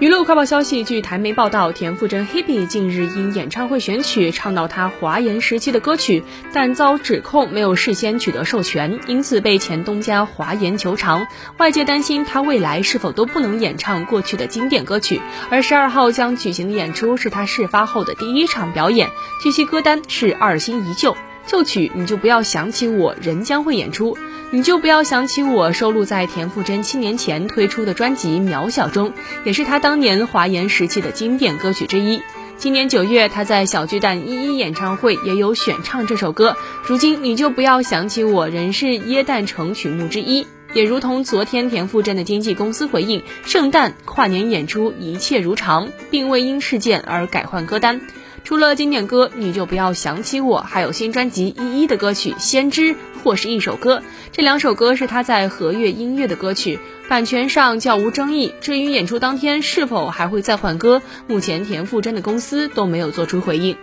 娱乐快报消息，据台媒报道，田馥甄 Hebe 近日因演唱会选曲唱到她华研时期的歌曲，但遭指控没有事先取得授权，因此被前东家华研求偿。外界担心她未来是否都不能演唱过去的经典歌曲。而十二号将举行的演出是她事发后的第一场表演，据悉歌单是二心依旧。旧曲你就不要想起我，仍将会演出。你就不要想起我，收录在田馥甄七年前推出的专辑《渺小》中，也是她当年华研时期的经典歌曲之一。今年九月，她在小巨蛋一一演唱会也有选唱这首歌。如今你就不要想起我，仍是耶诞城曲目之一。也如同昨天田馥甄的经纪公司回应，圣诞跨年演出一切如常，并未因事件而改换歌单。除了经典歌，你就不要想起我，还有新专辑《一一》的歌曲《先知》或是一首歌，这两首歌是他在和悦音乐的歌曲，版权上较无争议。至于演出当天是否还会再换歌，目前田馥甄的公司都没有做出回应。